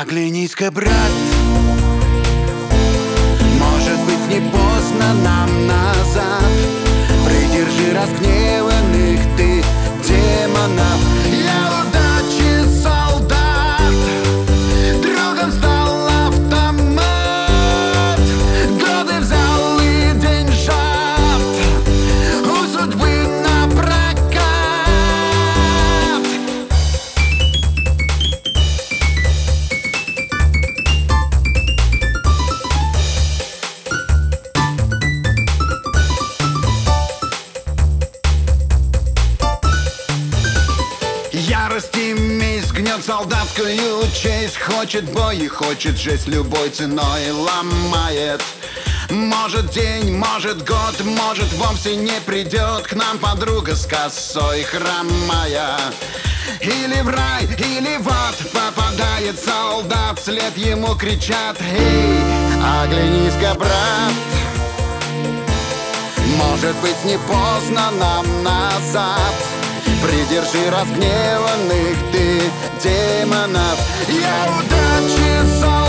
Оглянись-ка, брат. Может быть не поздно нам назад. Придержи разгневанных Ярость и месть гнет солдатскую честь. Хочет бой и хочет жесть любой ценой ломает. Может день, может год, может вовсе не придет. К нам подруга с косой хромая. Или в рай, или в ад попадает солдат. Вслед ему кричат Эй, оглянись-ка, брат может быть не поздно нам назад Придержи разгневанных ты демонов. Я удачи солдат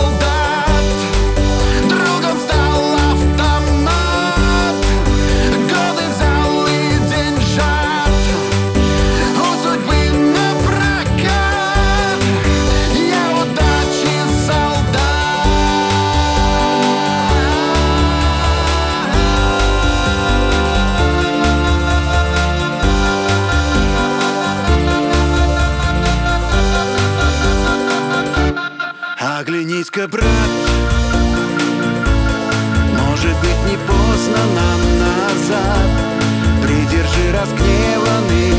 Может быть не поздно нам назад. Придержи демонов